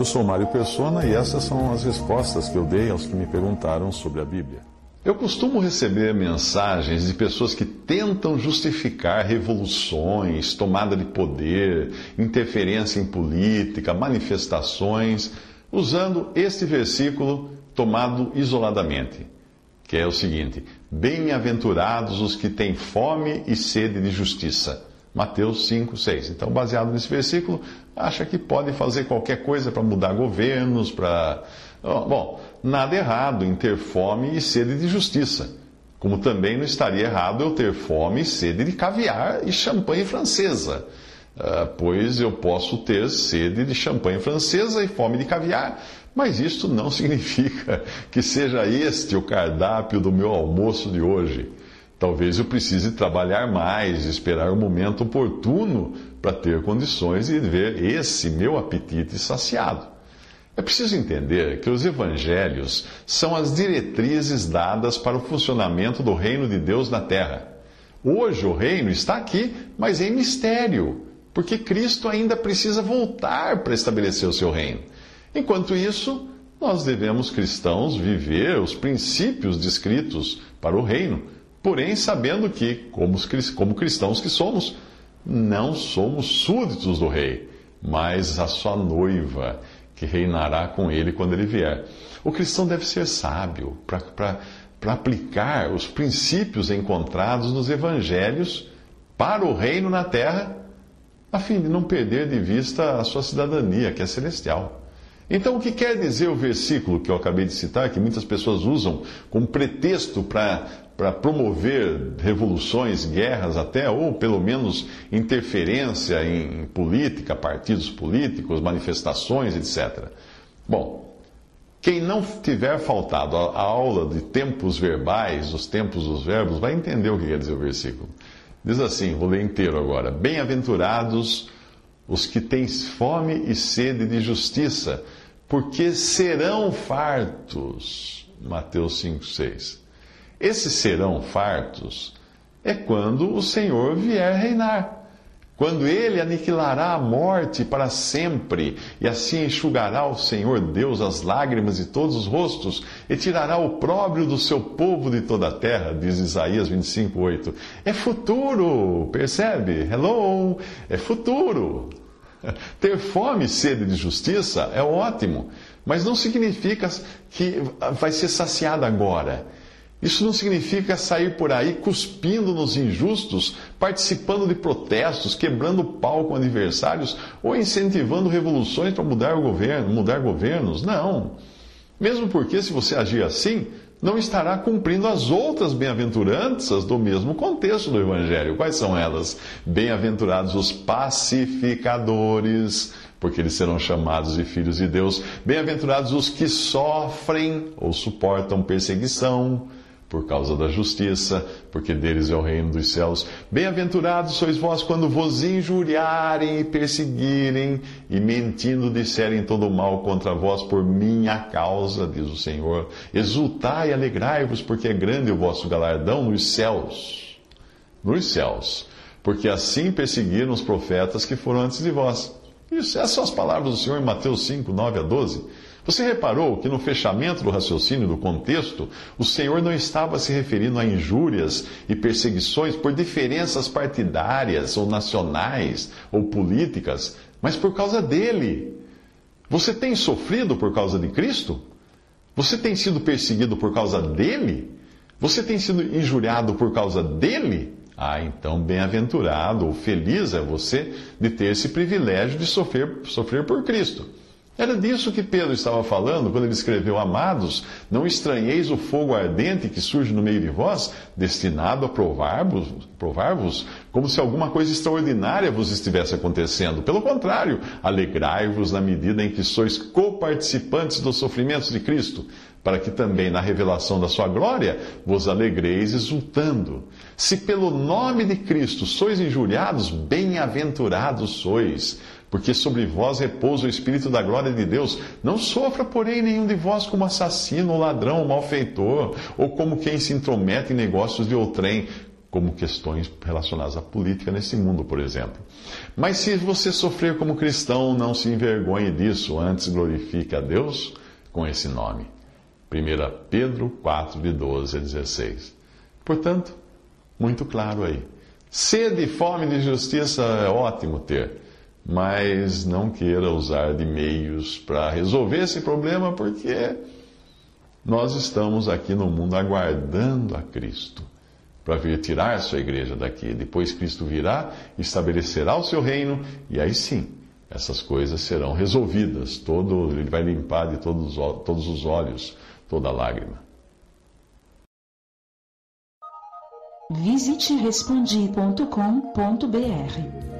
Eu sou Mário Persona e essas são as respostas que eu dei aos que me perguntaram sobre a Bíblia. Eu costumo receber mensagens de pessoas que tentam justificar revoluções, tomada de poder, interferência em política, manifestações, usando este versículo tomado isoladamente, que é o seguinte: Bem-aventurados os que têm fome e sede de justiça. Mateus 5, 6. Então, baseado nesse versículo, acha que pode fazer qualquer coisa para mudar governos, para Bom, nada errado em ter fome e sede de justiça, como também não estaria errado eu ter fome e sede de caviar e champanhe francesa, ah, pois eu posso ter sede de champanhe francesa e fome de caviar, mas isto não significa que seja este o cardápio do meu almoço de hoje. Talvez eu precise trabalhar mais, esperar o momento oportuno para ter condições de ver esse meu apetite saciado. É preciso entender que os evangelhos são as diretrizes dadas para o funcionamento do reino de Deus na terra. Hoje o reino está aqui, mas em mistério, porque Cristo ainda precisa voltar para estabelecer o seu reino. Enquanto isso, nós devemos, cristãos, viver os princípios descritos para o reino, porém sabendo que, como cristãos que somos, não somos súditos do rei, mas a sua noiva que reinará com ele quando ele vier. O cristão deve ser sábio para aplicar os princípios encontrados nos evangelhos para o reino na terra, a fim de não perder de vista a sua cidadania, que é celestial. Então, o que quer dizer o versículo que eu acabei de citar, que muitas pessoas usam como pretexto para para promover revoluções, guerras até, ou pelo menos interferência em política, partidos políticos, manifestações, etc. Bom, quem não tiver faltado a aula de tempos verbais, os tempos dos verbos, vai entender o que quer dizer o versículo. Diz assim, vou ler inteiro agora: Bem-aventurados os que têm fome e sede de justiça, porque serão fartos. Mateus 5, 6. Esses serão fartos é quando o Senhor vier reinar. Quando ele aniquilará a morte para sempre, e assim enxugará o Senhor Deus as lágrimas de todos os rostos, e tirará o próprio do seu povo de toda a terra, diz Isaías 25, 8. É futuro, percebe? Hello! É futuro. Ter fome e sede de justiça é ótimo, mas não significa que vai ser saciada agora. Isso não significa sair por aí cuspindo nos injustos, participando de protestos, quebrando pau com adversários ou incentivando revoluções para mudar o governo, mudar governos. Não. Mesmo porque se você agir assim, não estará cumprindo as outras bem-aventuranças do mesmo contexto do evangelho. Quais são elas? Bem-aventurados os pacificadores, porque eles serão chamados de filhos de Deus. Bem-aventurados os que sofrem ou suportam perseguição por causa da justiça, porque deles é o reino dos céus. Bem-aventurados sois vós quando vos injuriarem e perseguirem e mentindo disserem todo mal contra vós por minha causa, diz o Senhor. Exultai e alegrai-vos, porque é grande o vosso galardão nos céus. Nos céus. Porque assim perseguiram os profetas que foram antes de vós. Isso, essas são as palavras do Senhor em Mateus 5, 9 a 12. Você reparou que no fechamento do raciocínio, do contexto, o Senhor não estava se referindo a injúrias e perseguições por diferenças partidárias ou nacionais ou políticas, mas por causa dele. Você tem sofrido por causa de Cristo? Você tem sido perseguido por causa dele? Você tem sido injuriado por causa dele? Ah, então bem-aventurado ou feliz é você de ter esse privilégio de sofrer, sofrer por Cristo. Era disso que Pedro estava falando quando ele escreveu: Amados, não estranheis o fogo ardente que surge no meio de vós, destinado a provar-vos, provar como se alguma coisa extraordinária vos estivesse acontecendo. Pelo contrário, alegrai-vos na medida em que sois coparticipantes dos sofrimentos de Cristo, para que também na revelação da sua glória vos alegreis exultando. Se pelo nome de Cristo sois injuriados, bem-aventurados sois porque sobre vós repousa o Espírito da glória de Deus. Não sofra, porém, nenhum de vós como assassino, ladrão, malfeitor, ou como quem se intromete em negócios de outrem, como questões relacionadas à política nesse mundo, por exemplo. Mas se você sofrer como cristão, não se envergonhe disso, antes glorifique a Deus com esse nome. 1 Pedro 4, de 12 a 16. Portanto, muito claro aí. Sede e fome de justiça é ótimo ter mas não queira usar de meios para resolver esse problema, porque nós estamos aqui no mundo aguardando a Cristo para vir tirar sua igreja daqui. Depois Cristo virá, estabelecerá o seu reino e aí sim essas coisas serão resolvidas. Todo, ele vai limpar de todos, todos os olhos toda lágrima. Visite respondi.com.br